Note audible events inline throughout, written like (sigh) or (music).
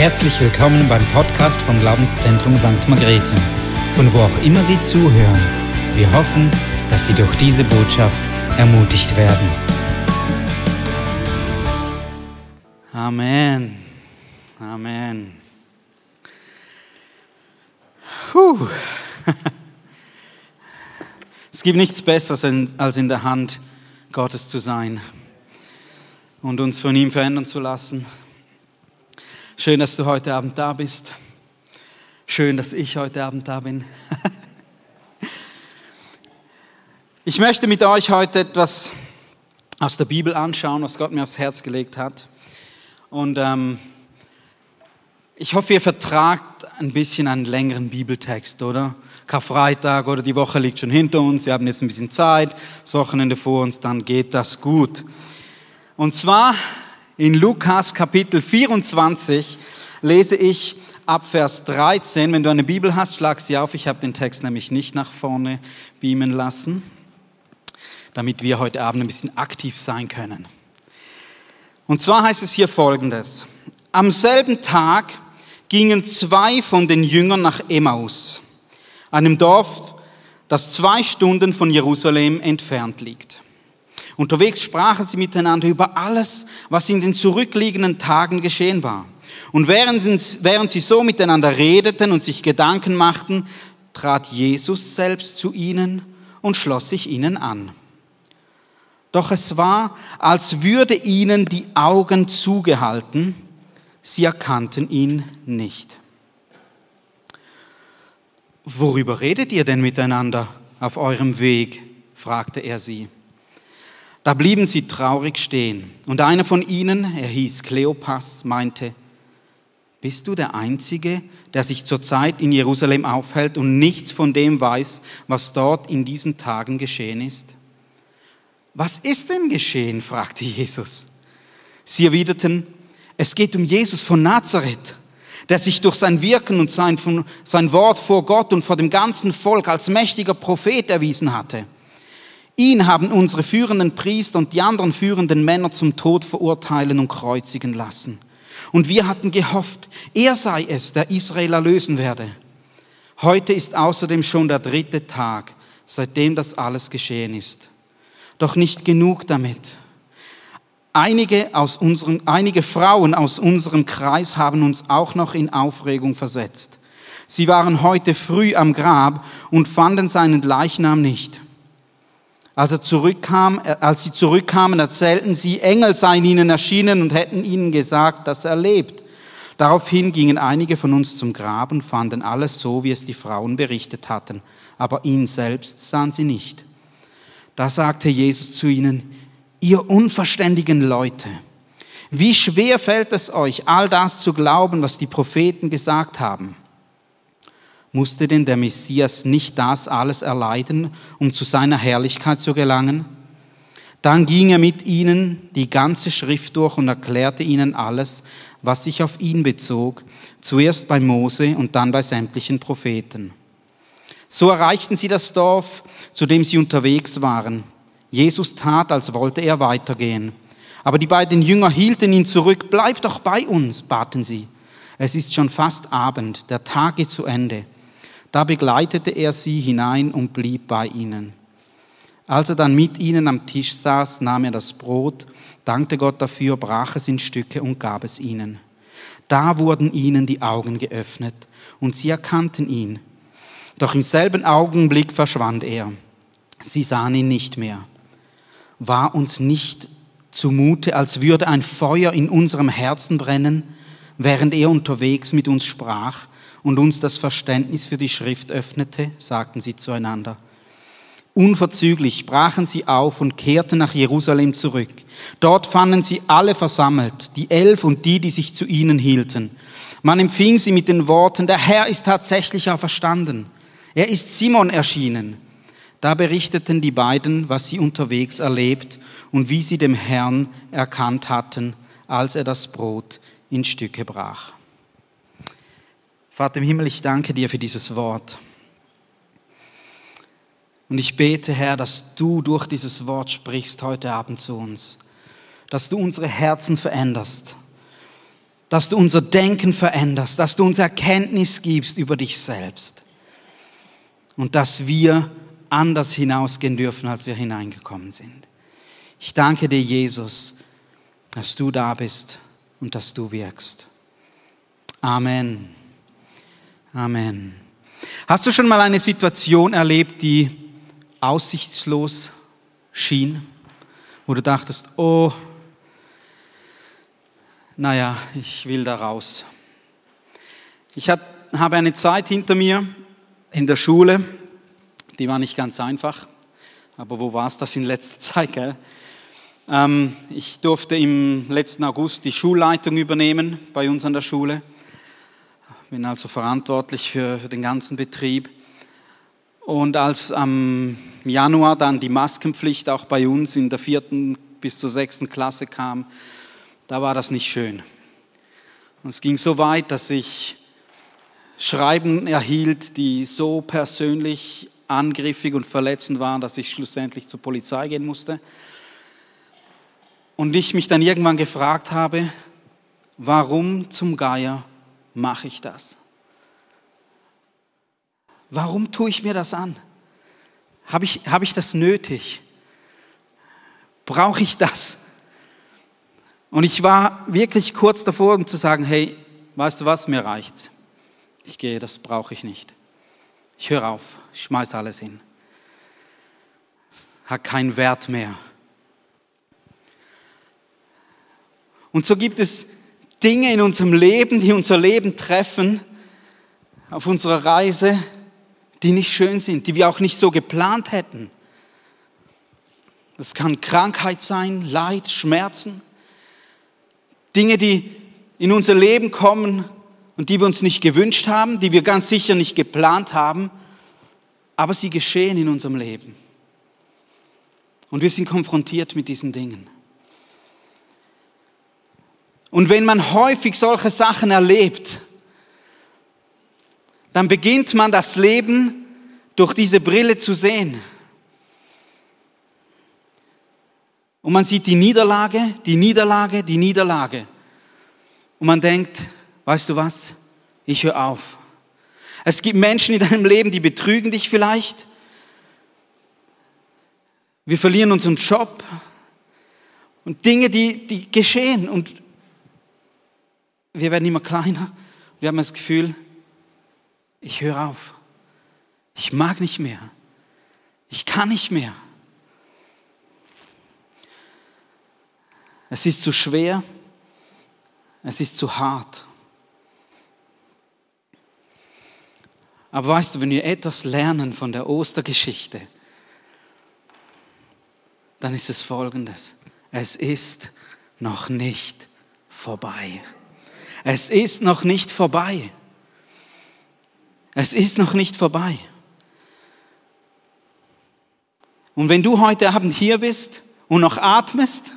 Herzlich willkommen beim Podcast vom Glaubenszentrum St. Margrethe, von wo auch immer Sie zuhören. Wir hoffen, dass Sie durch diese Botschaft ermutigt werden. Amen. Amen. Puh. (laughs) Es gibt nichts Besseres, als in der Hand Gottes zu sein und uns von ihm verändern zu lassen. Schön, dass du heute Abend da bist. Schön, dass ich heute Abend da bin. (laughs) Ich möchte mit euch heute etwas aus der Bibel anschauen, was Gott mir aufs Herz gelegt hat. Und ähm, ich hoffe, ihr vertragt ein bisschen einen längeren Bibeltext, oder? Karfreitag oder die Woche liegt schon hinter uns, wir haben jetzt ein bisschen Zeit, das Wochenende vor uns, dann geht das gut. Und zwar in Lukas Kapitel 24 lese ich ab Vers 13. Wenn du eine Bibel hast, schlag sie auf. Ich habe den Text nämlich nicht nach vorne beamen lassen, damit wir heute Abend ein bisschen aktiv sein können. Und zwar heißt es hier folgendes. Am selben Tag gingen zwei von den Jüngern nach Emmaus einem Dorf, das zwei Stunden von Jerusalem entfernt liegt. Unterwegs sprachen sie miteinander über alles, was in den zurückliegenden Tagen geschehen war. Und während, sie so miteinander redeten und sich Gedanken machten, trat Jesus selbst zu ihnen und schloss sich ihnen an. Doch es war, als würde ihnen die Augen zugehalten, sie erkannten ihn nicht. Worüber redet ihr denn miteinander auf eurem Weg? fragte er sie. Da blieben sie traurig stehen, und einer von ihnen, er hieß Kleopas, meinte, bist du der Einzige, der sich zurzeit in Jerusalem aufhält und nichts von dem weiß, was dort in diesen Tagen geschehen ist? Was ist denn geschehen? (laughs) fragte Jesus. Sie erwiderten, es geht um Jesus von Nazareth der sich durch sein Wirken und sein, sein Wort vor Gott und vor dem ganzen Volk als mächtiger Prophet erwiesen hatte. Ihn haben unsere führenden Priester und die anderen führenden Männer zum Tod verurteilen und kreuzigen lassen. Und wir hatten gehofft, er sei es, der Israel erlösen werde. Heute ist außerdem schon der dritte Tag, seitdem das alles geschehen ist. Doch nicht genug damit. Einige, aus unserem, einige Frauen aus unserem Kreis haben uns auch noch in Aufregung versetzt. Sie waren heute früh am Grab und fanden seinen Leichnam nicht. Als, er zurückkam, äh, als sie zurückkamen, erzählten sie, Engel seien ihnen erschienen und hätten ihnen gesagt, dass er lebt. Daraufhin gingen einige von uns zum Grab und fanden alles so, wie es die Frauen berichtet hatten, aber ihn selbst sahen sie nicht. Da sagte Jesus zu ihnen, ihr unverständigen Leute, wie schwer fällt es euch, all das zu glauben, was die Propheten gesagt haben? Musste denn der Messias nicht das alles erleiden, um zu seiner Herrlichkeit zu gelangen? Dann ging er mit ihnen die ganze Schrift durch und erklärte ihnen alles, was sich auf ihn bezog, zuerst bei Mose und dann bei sämtlichen Propheten. So erreichten sie das Dorf, zu dem sie unterwegs waren. Jesus tat, als wollte er weitergehen. Aber die beiden Jünger hielten ihn zurück. Bleib doch bei uns, baten sie. Es ist schon fast Abend, der Tag geht zu Ende. Da begleitete er sie hinein und blieb bei ihnen. Als er dann mit ihnen am Tisch saß, nahm er das Brot, dankte Gott dafür, brach es in Stücke und gab es ihnen. Da wurden ihnen die Augen geöffnet und sie erkannten ihn. Doch im selben Augenblick verschwand er. Sie sahen ihn nicht mehr war uns nicht zumute, als würde ein Feuer in unserem Herzen brennen, während er unterwegs mit uns sprach und uns das Verständnis für die Schrift öffnete, sagten sie zueinander. Unverzüglich brachen sie auf und kehrten nach Jerusalem zurück. Dort fanden sie alle versammelt, die Elf und die, die sich zu ihnen hielten. Man empfing sie mit den Worten, der Herr ist tatsächlich auferstanden. Er ist Simon erschienen. Da berichteten die beiden, was sie unterwegs erlebt und wie sie dem Herrn erkannt hatten, als er das Brot in Stücke brach. Vater im Himmel, ich danke dir für dieses Wort. Und ich bete, Herr, dass du durch dieses Wort sprichst heute Abend zu uns, dass du unsere Herzen veränderst, dass du unser Denken veränderst, dass du uns Erkenntnis gibst über dich selbst und dass wir anders hinausgehen dürfen, als wir hineingekommen sind. Ich danke dir, Jesus, dass du da bist und dass du wirkst. Amen. Amen. Hast du schon mal eine Situation erlebt, die aussichtslos schien, wo du dachtest, oh, naja, ich will da raus. Ich habe eine Zeit hinter mir in der Schule, die war nicht ganz einfach, aber wo war es das in letzter (laughs) Zeit? Gell? Ähm, ich durfte im letzten August die Schulleitung übernehmen bei uns an der Schule, bin also verantwortlich für, für den ganzen Betrieb. Und als am Januar dann die Maskenpflicht auch bei uns in der vierten bis zur sechsten Klasse kam, da war das nicht schön. Und es ging so weit, dass ich Schreiben erhielt, die so persönlich angriffig und verletzend waren, dass ich schlussendlich zur Polizei gehen musste. Und ich mich dann irgendwann gefragt habe, warum zum Geier mache ich das? Warum tue ich mir das an? Habe ich, habe ich das nötig? Brauche ich das? Und ich war wirklich kurz davor, um zu sagen, hey, weißt du was, mir reicht's. Ich gehe, das brauche ich nicht. Ich höre auf, ich schmeiße alles hin. Hat keinen Wert mehr. Und so gibt es Dinge in unserem Leben, die unser Leben treffen, auf unserer Reise, die nicht schön sind, die wir auch nicht so geplant hätten. Das kann Krankheit sein, Leid, Schmerzen. Dinge, die in unser Leben kommen und die wir uns nicht gewünscht haben, die wir ganz sicher nicht geplant haben, aber sie geschehen in unserem Leben. Und wir sind konfrontiert mit diesen Dingen. Und wenn man häufig solche Sachen erlebt, dann beginnt man das Leben durch diese Brille zu sehen. Und man sieht die Niederlage, die Niederlage, die Niederlage. Und man denkt, weißt du was, ich höre auf. Es gibt Menschen in deinem Leben, die betrügen dich vielleicht. Wir verlieren unseren Job und Dinge, die, die geschehen und wir werden immer kleiner. Wir haben das Gefühl, ich höre auf. Ich mag nicht mehr. Ich kann nicht mehr. Es ist zu schwer. Es ist zu hart. Aber weißt du, wenn wir etwas lernen von der Ostergeschichte, dann ist es folgendes. Es ist noch nicht vorbei. Es ist noch nicht vorbei. Es ist noch nicht vorbei. Und wenn du heute Abend hier bist und noch atmest,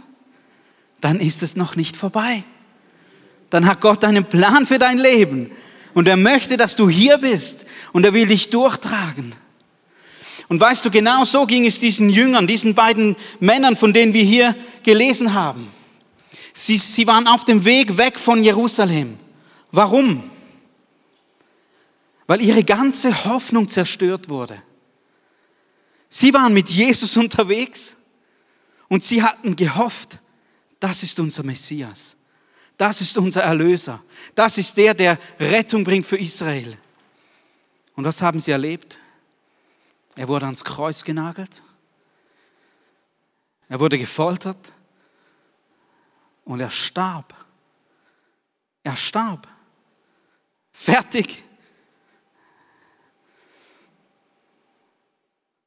dann ist es noch nicht vorbei. Dann hat Gott einen Plan für dein Leben. Und er möchte, dass du hier bist. Und er will dich durchtragen. Und weißt du, genau so ging es diesen Jüngern, diesen beiden Männern, von denen wir hier gelesen haben. Sie, sie waren auf dem Weg weg von Jerusalem. Warum? Weil ihre ganze Hoffnung zerstört wurde. Sie waren mit Jesus (laughs) unterwegs und sie hatten gehofft, das ist unser Messias. Das ist unser Erlöser. Das ist der, der Rettung bringt für Israel. Und was haben sie erlebt? Er wurde ans Kreuz genagelt. Er wurde gefoltert. Und er starb. Er starb. Fertig.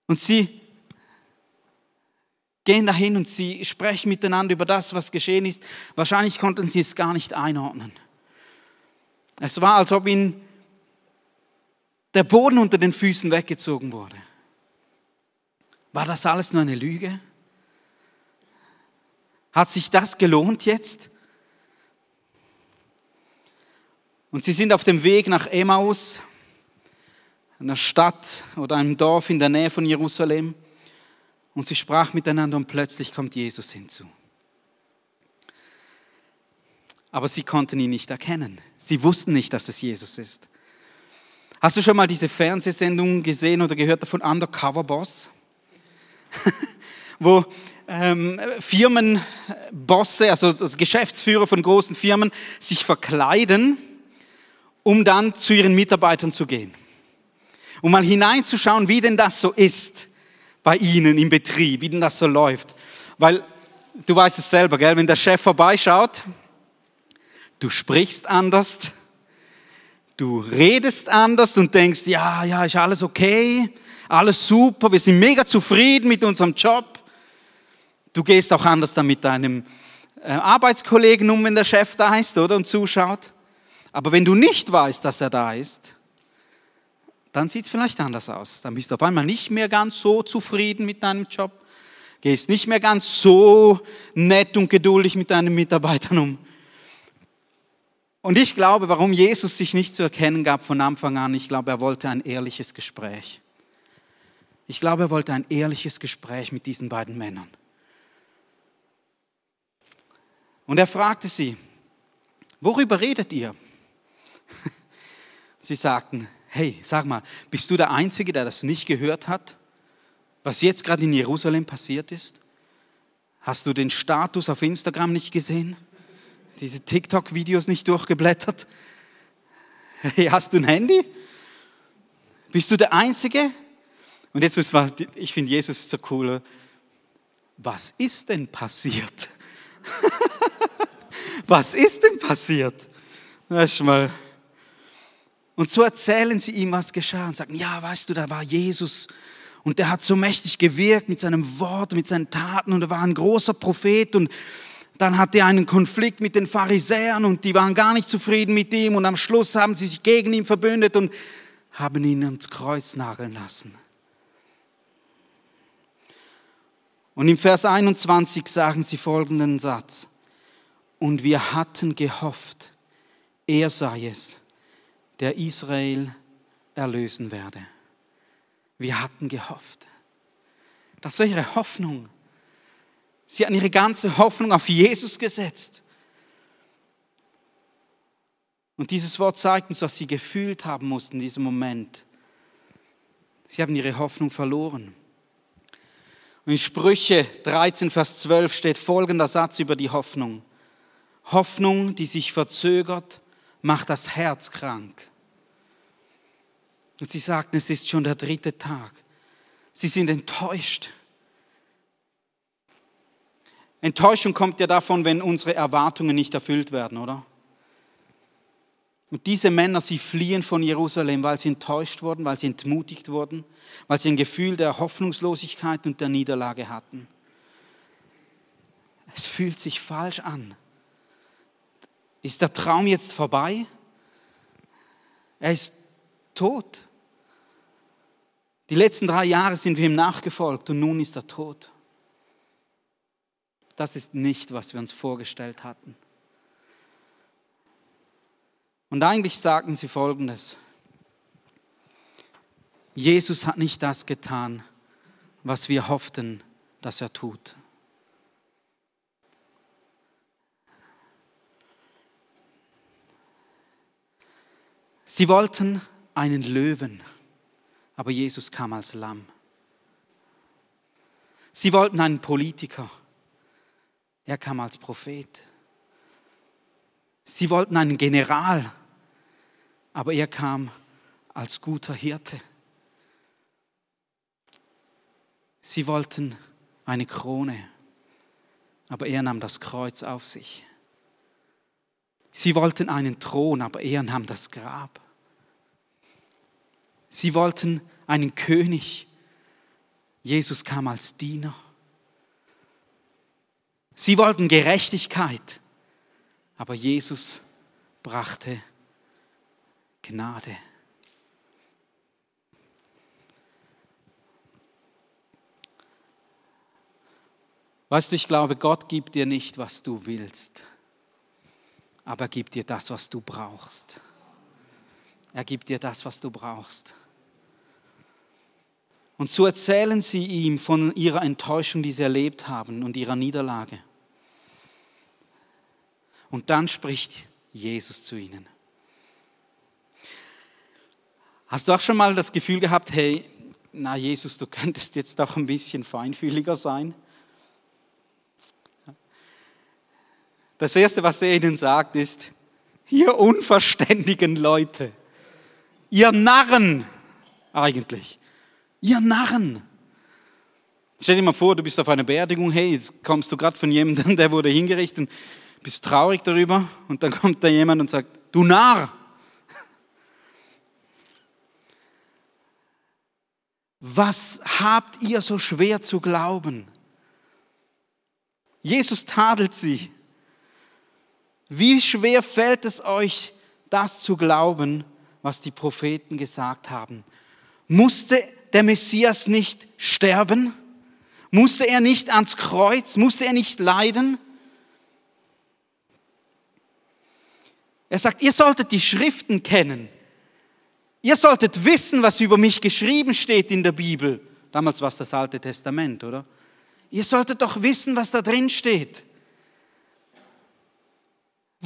Und sie gehen dahin und sie sprechen miteinander über das, was geschehen ist. Wahrscheinlich konnten sie es gar nicht einordnen. Es war, als ob ihnen der Boden unter den Füßen weggezogen wurde. War das alles nur eine Lüge? Hat sich das gelohnt jetzt? Und sie sind auf dem Weg nach Emmaus, einer Stadt oder einem Dorf in der Nähe von Jerusalem. Und sie sprachen miteinander und plötzlich kommt Jesus hinzu. aber sie konnten ihn nicht erkennen. Sie wussten nicht, dass es Jesus ist. Hast du schon mal diese Fernsehsendung gesehen oder gehört von Undercover Boss? (laughs) Wo ähm, Firmenbosse, also, Geschäftsführer von großen Firmen, sich verkleiden, um dann zu ihren Mitarbeitern zu gehen. Um mal hineinzuschauen, wie denn das so ist bei ihnen im Betrieb, wie denn das so läuft. Weil du weißt es selber, gell? wenn der Chef vorbeischaut, du sprichst anders, du redest anders und denkst, ja, ja, ist alles okay, alles super, wir sind mega zufrieden mit unserem Job. Du gehst auch anders dann mit deinem äh, Arbeitskollegen um, wenn der Chef da ist, oder, und zuschaut. Aber wenn du nicht weißt, dass er da ist, dann sieht es vielleicht anders aus. Dann bist du auf einmal nicht mehr ganz so zufrieden mit deinem Job, gehst nicht mehr ganz so nett und geduldig mit deinen Mitarbeitern um. Und ich glaube, warum Jesus sich nicht zu erkennen gab von Anfang an, ich glaube, er wollte ein ehrliches Gespräch. Ich glaube, er wollte ein ehrliches Gespräch mit diesen beiden Männern. Und er fragte sie, worüber redet ihr? (laughs) Sie sagten, hey, sag mal, bist du der Einzige, der das nicht gehört hat, was jetzt gerade in Jerusalem passiert ist? Hast du den Status auf Instagram nicht gesehen? Diese TikTok-Videos nicht durchgeblättert? Hey, hast du ein Handy? Bist du der Einzige? Und jetzt ich finde Jesus so cool. Was ist denn passiert? (laughs) Was ist denn passiert? Das ist mal. Und so erzählen sie ihm, was geschah und sagen, ja, weißt du, da war Jesus und der hat so mächtig gewirkt mit seinem Wort, mit seinen Taten und er war ein großer Prophet und dann hatte er einen Konflikt mit den Pharisäern und die waren gar nicht zufrieden mit ihm und am Schluss haben sie sich gegen ihn verbündet und haben ihn ans Kreuz nageln lassen. Und im Vers 21 sagen sie folgenden Satz. Und wir hatten gehofft, er sei es, der Israel erlösen werde. Wir hatten gehofft. Das war ihre Hoffnung. Sie hatten ihre ganze Hoffnung auf Jesus gesetzt. Und dieses Wort zeigt uns, was sie gefühlt haben mussten in diesem Moment. Sie haben ihre Hoffnung verloren. Und in Sprüche 13, Vers 12 steht folgender Satz über die Hoffnung. Hoffnung, die sich verzögert, macht das Herz krank. Und sie sagten, es ist schon der dritte Tag. Sie sind enttäuscht. Enttäuschung kommt ja davon, wenn unsere Erwartungen nicht erfüllt werden, oder? Und diese Männer, sie fliehen von Jerusalem, weil sie enttäuscht wurden, weil sie entmutigt wurden, weil sie ein Gefühl der Hoffnungslosigkeit und der Niederlage hatten. Es fühlt sich falsch an. Ist der Traum jetzt vorbei? Er ist tot. Die letzten drei Jahre sind wir ihm nachgefolgt und nun ist er tot. Das ist nicht, was wir uns vorgestellt hatten. Und eigentlich sagten sie Folgendes. Jesus hat nicht das getan, was wir hofften, dass er tut. Sie wollten einen Löwen, aber Jesus kam als Lamm. Sie wollten einen Politiker, er kam als Prophet. Sie wollten einen General, aber er kam als guter Hirte. Sie wollten eine Krone, aber er nahm das Kreuz auf sich. Sie wollten einen Thron, aber er nahm das Grab. Sie wollten einen König. Jesus kam als Diener. Sie wollten Gerechtigkeit, aber Jesus brachte Gnade. Weißt du, ich glaube, Gott gibt dir nicht, was du willst aber er gibt dir das, was du brauchst. Er gibt dir das, was du brauchst. Und so erzählen sie ihm von ihrer Enttäuschung, die sie erlebt haben und ihrer Niederlage. Und dann spricht Jesus zu ihnen. Hast du auch schon mal das Gefühl gehabt, hey, na Jesus, du könntest jetzt auch ein bisschen feinfühliger sein? Das Erste, was er ihnen sagt, ist, ihr unverständigen Leute, ihr Narren eigentlich, ihr Narren. Stell dir mal vor, du bist auf einer Beerdigung, hey, jetzt kommst du gerade von jemandem, der wurde hingerichtet bist traurig darüber und dann kommt da jemand und sagt, du Narr. Was habt ihr so schwer zu glauben? Jesus tadelt sie. Wie schwer fällt es euch, das zu glauben, was die Propheten gesagt haben? Musste der Messias nicht sterben? Musste er nicht ans Kreuz? Musste er nicht leiden? Er sagt, ihr solltet die Schriften kennen. Ihr solltet wissen, was über mich geschrieben steht in der Bibel. Damals war es das Alte Testament, oder? Ihr solltet doch wissen, was da drin steht.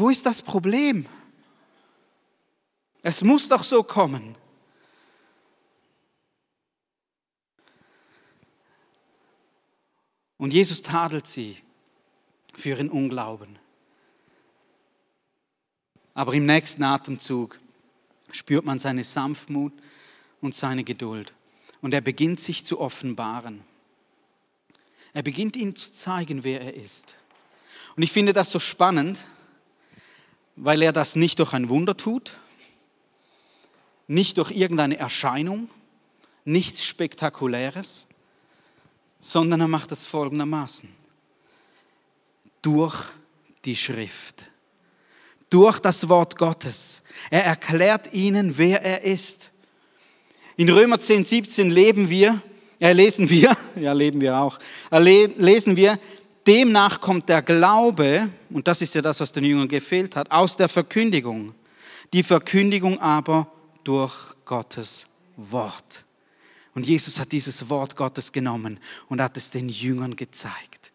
Wo ist das Problem? Es muss doch so kommen. Und Jesus tadelt sie für ihren Unglauben. Aber im nächsten Atemzug spürt man seine Sanftmut und seine Geduld. Und er beginnt sich zu offenbaren. Er beginnt ihnen zu zeigen, wer er ist. Und ich finde das so spannend, weil er das nicht durch ein Wunder tut, nicht durch irgendeine Erscheinung, nichts Spektakuläres, sondern er macht das folgendermaßen. Durch die Schrift durch das Wort Gottes. Er erklärt ihnen, wer er ist. In Römer 10, 17 leben wir, äh, lesen wir, (laughs) ja, leben wir auch, äh, lesen wir, demnach kommt der Glaube, und das ist ja das, was den Jüngern gefehlt hat, aus der Verkündigung. Die Verkündigung aber durch Gottes Wort. Und Jesus hat dieses Wort Gottes genommen und hat es den Jüngern gezeigt,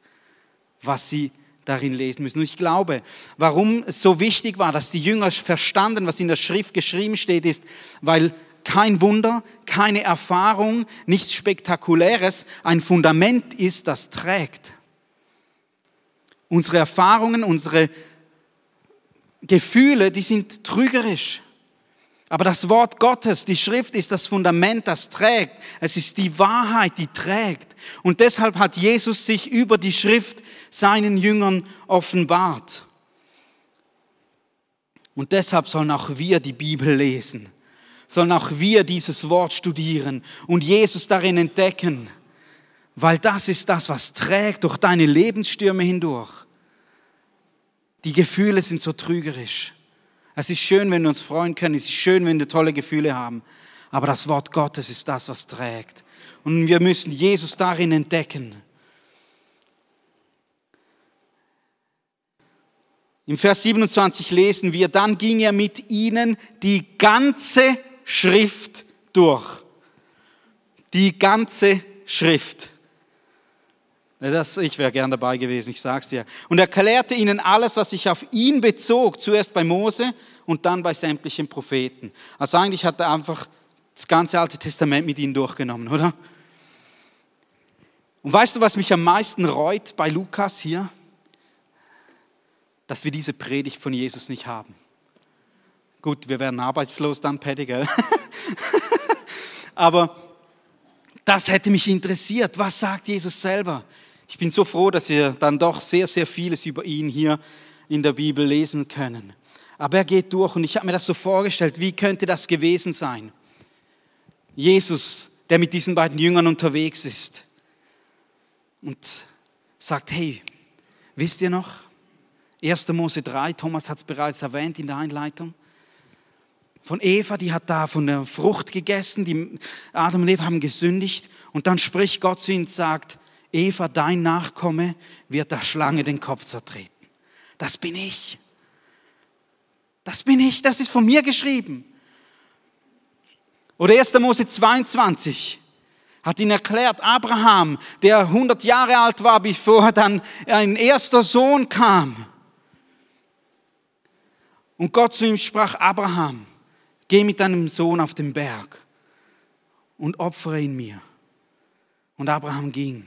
was sie darin lesen müssen. Und ich glaube, warum es so wichtig war, dass die Jünger verstanden, was in der Schrift geschrieben steht, ist, weil kein Wunder, keine Erfahrung, nichts Spektakuläres ein Fundament ist, das trägt. Unsere Erfahrungen, unsere Gefühle, die sind trügerisch. Aber das Wort Gottes, die Schrift ist das Fundament, das trägt. Es ist die Wahrheit, die trägt. Und deshalb hat Jesus sich über die Schrift seinen Jüngern offenbart. Und deshalb sollen auch wir die Bibel lesen, sollen auch wir dieses Wort studieren und Jesus darin entdecken, weil das ist das, was trägt durch deine Lebensstürme hindurch. Die Gefühle sind so trügerisch. Es ist schön, wenn wir uns freuen können. Es ist schön, wenn wir tolle Gefühle haben. Aber das Wort Gottes ist das, was trägt. Und wir müssen Jesus darin entdecken. Im Vers 27 lesen wir, dann ging er mit ihnen die ganze Schrift durch. Die ganze Schrift. Das, ich wäre gern dabei gewesen, ich sag's dir. Und er erklärte ihnen alles, was sich auf ihn bezog, zuerst bei Mose und dann bei sämtlichen Propheten. Also eigentlich hat er einfach das ganze Alte Testament mit ihnen durchgenommen, oder? Und weißt du, was mich am meisten reut bei Lukas hier? Dass wir diese Predigt von Jesus nicht haben. Gut, wir werden arbeitslos dann, Paddy, gell? (laughs) Aber das hätte mich interessiert. Was sagt Jesus selber? Ich bin so froh, dass wir dann doch sehr, sehr vieles über ihn hier in der Bibel lesen können. Aber er geht durch und ich habe mir das so vorgestellt, wie könnte das gewesen sein? Jesus, der mit diesen beiden Jüngern unterwegs ist und sagt, hey, wisst ihr noch? 1. Mose 3, Thomas hat es bereits erwähnt in der Einleitung. Von Eva, die hat da von der Frucht gegessen, die Adam und Eva haben gesündigt und dann spricht Gott zu ihnen und sagt, Eva, dein Nachkomme, wird der Schlange den Kopf zertreten. Das bin ich. Das bin ich, das ist von mir geschrieben. Oder 1. Mose 22 hat ihn erklärt, Abraham, der 100 Jahre alt war, bevor dann ein erster Sohn kam. Und Gott zu ihm sprach, Abraham, geh mit deinem Sohn auf den Berg und opfere ihn mir. Und Abraham ging,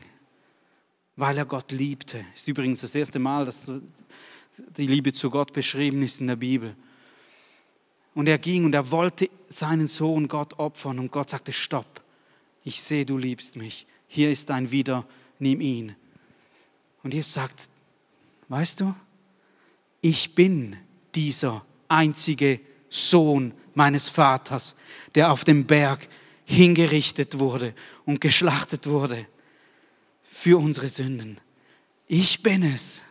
weil er Gott liebte. Ist übrigens das erste Mal, dass die Liebe zu Gott beschrieben ist in der Bibel. Und er ging und er wollte seinen Sohn Gott opfern und Gott sagte, stopp, ich sehe, du liebst mich. Hier ist dein Wieder, nimm ihn. Und Jesus sagt, weißt du, ich bin dieser einzige Sohn meines Vaters, der auf dem Berg hingerichtet wurde und geschlachtet wurde für unsere Sünden. Ich bin es.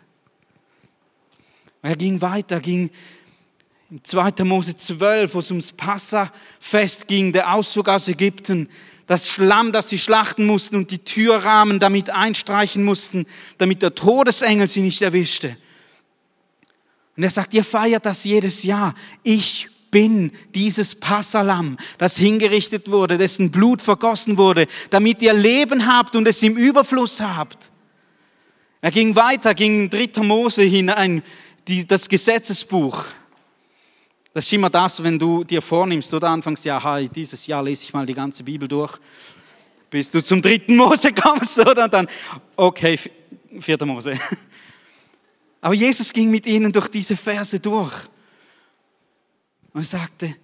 Er ging weiter, ging in 2. Mose 12, wo es ums Passafest ging, der Auszug aus Ägypten, das Schlamm, das sie schlachten mussten und die Türrahmen damit einstreichen mussten, damit der Todesengel sie nicht erwischte. Und er sagt, ihr feiert das jedes Jahr. Ich bin dieses Passalam, das hingerichtet wurde, dessen Blut vergossen wurde, damit ihr Leben habt und es im Überfluss habt. Er ging weiter, ging in 3. Mose hinein, die, das Gesetzesbuch. Das ist immer das, wenn du dir vornimmst, oder anfangs, ja, hi, dieses Jahr lese ich mal die ganze Bibel durch, bis du zum dritten Mose (laughs) kommst, oder? Und dann, okay, vierter Mose. (laughs) Aber Jesus ging mit ihnen durch diese Verse durch und sagte,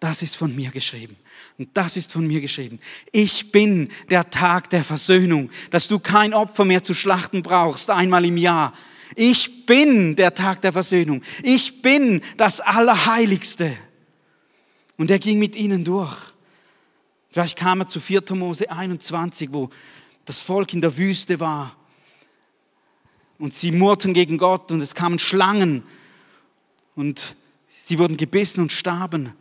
das ist von mir geschrieben. Und das ist von mir geschrieben. Ich bin der Tag der Versöhnung, dass du kein Opfer mehr zu schlachten brauchst, einmal im Jahr, ich bin der Tag der Versöhnung. Ich bin das Allerheiligste. Und er ging mit ihnen durch. Vielleicht kam er zu 4. Mose 21, wo das Volk in der Wüste war. Und sie murrten gegen Gott und es kamen Schlangen. Und sie wurden gebissen und starben.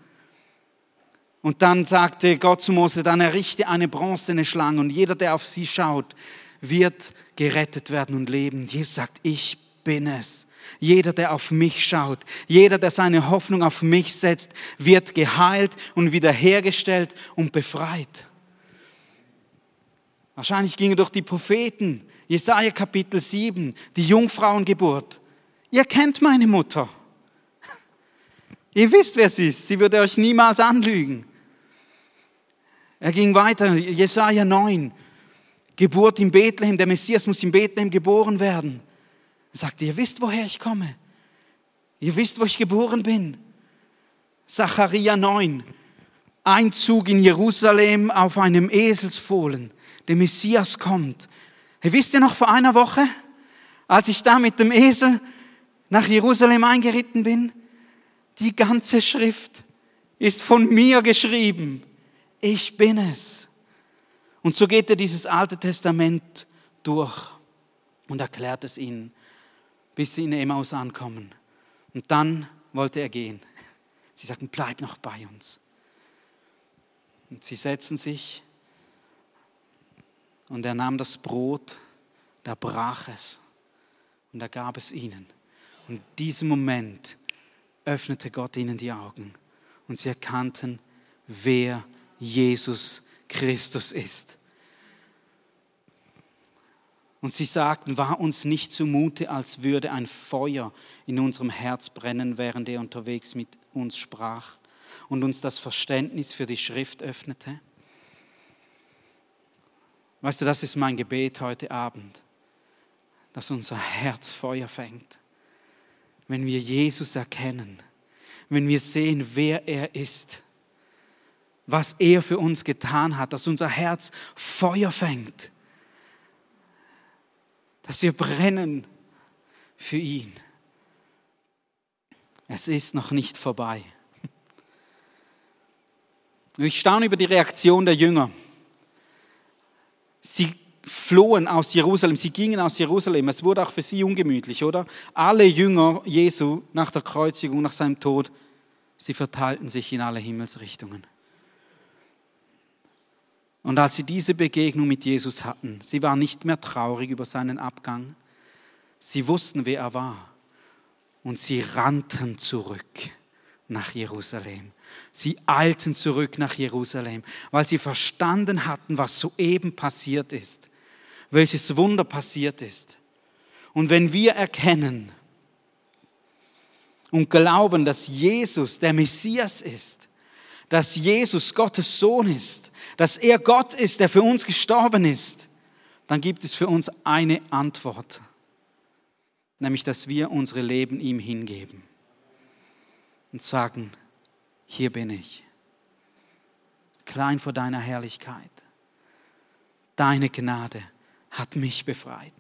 Und dann sagte Gott zu Mose, dann errichte eine bronzene Schlange und jeder, der auf sie schaut, wird gerettet werden und leben. Jesus sagt, ich bin es. Jeder, der auf mich schaut, jeder, der seine Hoffnung auf mich setzt, wird geheilt und wiederhergestellt und befreit. Wahrscheinlich gingen durch die Propheten, Jesaja Kapitel 7, die Jungfrauengeburt. Ihr kennt meine Mutter. Ihr wisst, wer sie ist. Sie würde euch niemals anlügen. Er ging weiter, Jesaja 9, Geburt in Bethlehem. Der Messias muss in Bethlehem geboren werden. Er sagte, ihr wisst, woher ich komme. Ihr wisst, wo ich geboren bin. Zacharia 9. Einzug in Jerusalem auf einem Eselsfohlen. Der Messias kommt. Hey, wisst ihr noch vor einer Woche, als ich da mit dem Esel nach Jerusalem eingeritten bin? Die ganze Schrift ist von mir geschrieben. Ich bin es. Und so geht er dieses Alte Testament durch und erklärt es ihnen bis sie in Emmaus ankommen. Und dann wollte er gehen. Sie sagten, bleib noch bei uns. Und sie setzten sich und er nahm das Brot, da brach es und er gab es ihnen. Und in diesem Moment öffnete Gott ihnen die Augen und sie erkannten, wer Jesus Christus ist. Und sie sagten, war uns nicht zumute, als würde ein Feuer in unserem Herz brennen, während er unterwegs mit uns sprach und uns das Verständnis für die Schrift öffnete? Weißt du, das ist mein Gebet heute Abend, dass unser Herz Feuer fängt, wenn wir Jesus erkennen, wenn wir sehen, wer er ist, was er für uns getan hat, dass unser Herz Feuer fängt dass wir brennen für ihn. Es ist noch nicht vorbei. Ich staune über die Reaktion der Jünger. Sie flohen aus Jerusalem, sie gingen aus Jerusalem. Es wurde auch für sie ungemütlich, oder? Alle Jünger Jesu nach der Kreuzigung, nach seinem Tod, sie verteilten sich in alle Himmelsrichtungen. Und als sie diese Begegnung mit Jesus hatten, sie waren nicht mehr traurig über seinen Abgang, sie wussten, wer er war. Und sie rannten zurück nach Jerusalem. Sie eilten zurück nach Jerusalem, weil sie verstanden hatten, was soeben passiert ist, welches Wunder passiert ist. Und wenn wir erkennen, und glauben, dass Jesus der Messias ist, dass Jesus Gottes Sohn ist, dass er Gott ist, der für uns gestorben ist, dann gibt es für uns eine Antwort, nämlich dass wir unsere Leben ihm hingeben und sagen, hier bin ich, klein vor deiner Herrlichkeit. Deine Gnade hat mich befreit.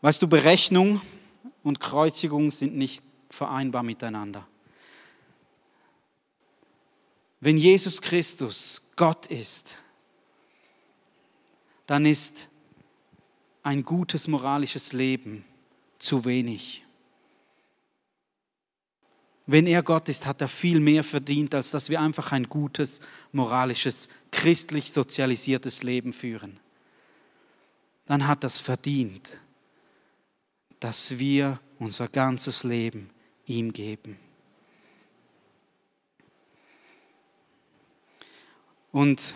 Weißt du, Berechnung und Kreuzigung sind nicht vereinbar miteinander. Wenn Jesus Christus Gott ist, dann ist ein gutes moralisches Leben zu wenig. Wenn er Gott ist, hat er viel mehr verdient, als dass wir einfach ein gutes, moralisches, christlich sozialisiertes Leben führen. Dann hat er es verdient, dass wir unser ganzes Leben ihm geben. Und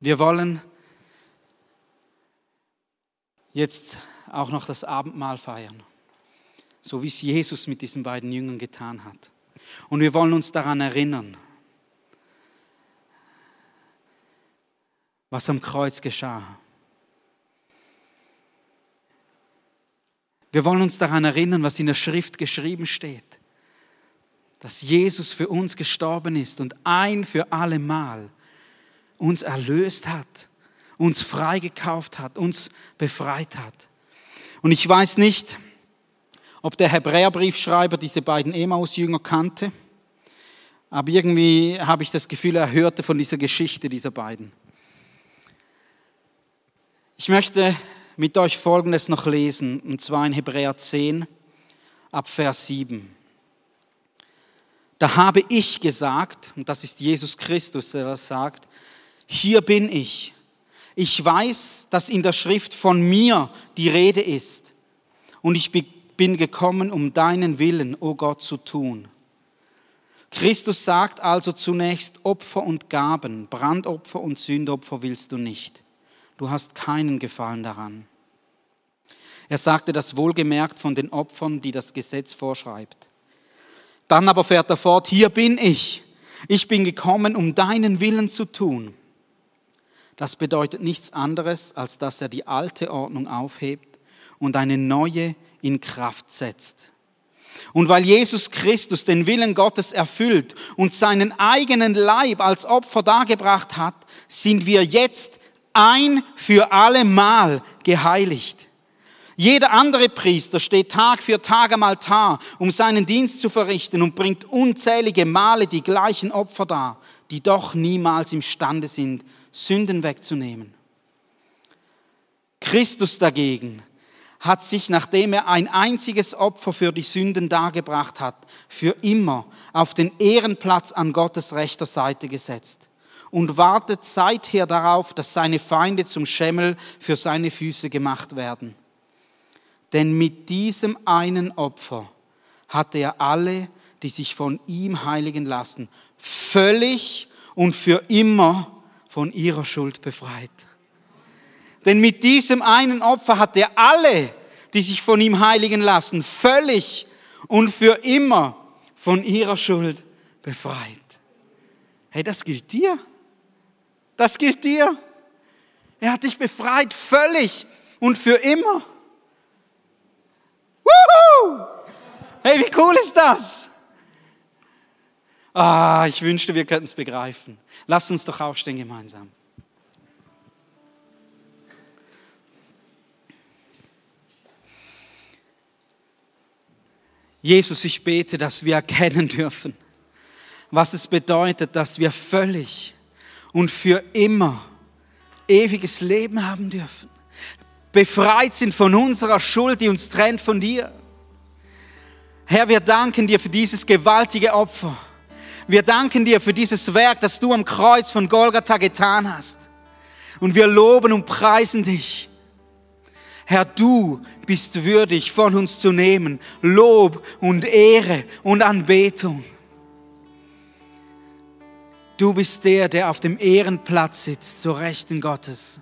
wir wollen jetzt auch noch das Abendmahl feiern, so wie es Jesus mit diesen beiden Jüngern getan hat. Und wir wollen uns daran erinnern, was am Kreuz geschah. Wir wollen uns daran erinnern, was in der Schrift geschrieben steht. Dass Jesus für uns gestorben ist und ein für alle Mal uns erlöst hat, uns freigekauft hat, uns befreit hat. Und ich weiß nicht, ob der Hebräerbriefschreiber diese beiden Emmaus-Jünger kannte, aber irgendwie habe ich das Gefühl, er hörte von dieser Geschichte dieser beiden. Ich möchte mit euch Folgendes noch lesen, und zwar in Hebräer 10 ab Vers 7. Da habe ich gesagt, und das ist Jesus Christus, der das sagt, hier bin ich. Ich weiß, dass in der Schrift von mir die Rede ist. Und ich bin gekommen, um deinen Willen, o oh Gott, zu tun. Christus sagt also zunächst, Opfer und Gaben, Brandopfer und Sündopfer willst du nicht. Du hast keinen Gefallen daran. Er sagte das wohlgemerkt von den Opfern, die das Gesetz vorschreibt. Dann aber fährt er fort, hier bin ich. Ich bin gekommen, um deinen Willen zu tun. Das bedeutet nichts anderes, als dass er die alte Ordnung aufhebt und eine neue in Kraft setzt. Und weil Jesus Christus den Willen Gottes erfüllt und seinen eigenen Leib als Opfer dargebracht hat, sind wir jetzt ein für alle Mal geheiligt. Jeder andere Priester steht Tag für Tag am Altar, um seinen Dienst zu verrichten und bringt unzählige Male die gleichen Opfer dar, die doch niemals imstande sind, Sünden wegzunehmen. Christus dagegen hat sich, nachdem er ein einziges Opfer für die Sünden dargebracht hat, für immer auf den Ehrenplatz an Gottes rechter Seite gesetzt und wartet seither darauf, dass seine Feinde zum Schemmel für seine Füße gemacht werden. Denn mit diesem einen Opfer hat er alle, die sich von ihm heiligen lassen, völlig und für immer von ihrer Schuld befreit. Denn mit diesem einen Opfer hat er alle, die sich von ihm heiligen lassen, völlig und für immer von ihrer Schuld befreit. Hey, das gilt dir. Das gilt dir. Er hat dich befreit, völlig und für immer. Wuhu! Hey, wie cool ist das? Ah, ich wünschte, wir könnten es begreifen. Lass uns doch aufstehen gemeinsam. Jesus, ich bete, dass wir erkennen dürfen, was es bedeutet, dass wir völlig und für immer ewiges Leben haben dürfen befreit sind von unserer Schuld, die uns trennt von dir. Herr, wir danken dir für dieses gewaltige Opfer. Wir danken dir für dieses Werk, das du am Kreuz von Golgatha getan hast. Und wir loben und preisen dich. Herr, du bist würdig von uns zu nehmen Lob und Ehre und Anbetung. Du bist der, der auf dem Ehrenplatz sitzt, zur Rechten Gottes.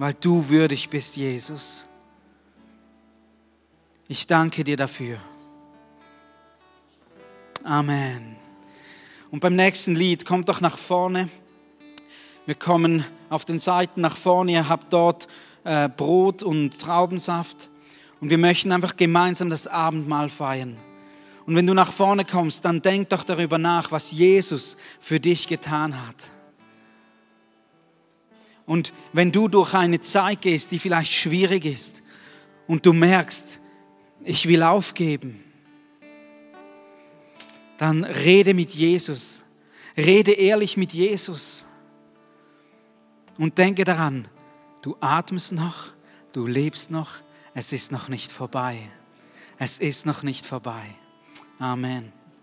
weil du würdig bist, Jesus. Ich danke dir dafür. Amen. Und beim nächsten Lied kommt doch nach vorne. Wir kommen auf den Seiten nach vorne. Ihr habt dort äh, Brot und Traubensaft. Und wir möchten einfach gemeinsam das Abendmahl feiern. Und wenn du nach vorne kommst, dann denk doch darüber nach, was Jesus für dich getan hat. Und wenn du durch eine Zeit gehst, die vielleicht schwierig ist und du merkst, ich will aufgeben, dann rede mit Jesus. Rede ehrlich mit Jesus. Und denke daran, du atmest noch, du lebst noch, es ist noch nicht vorbei. Es ist noch nicht vorbei. Amen.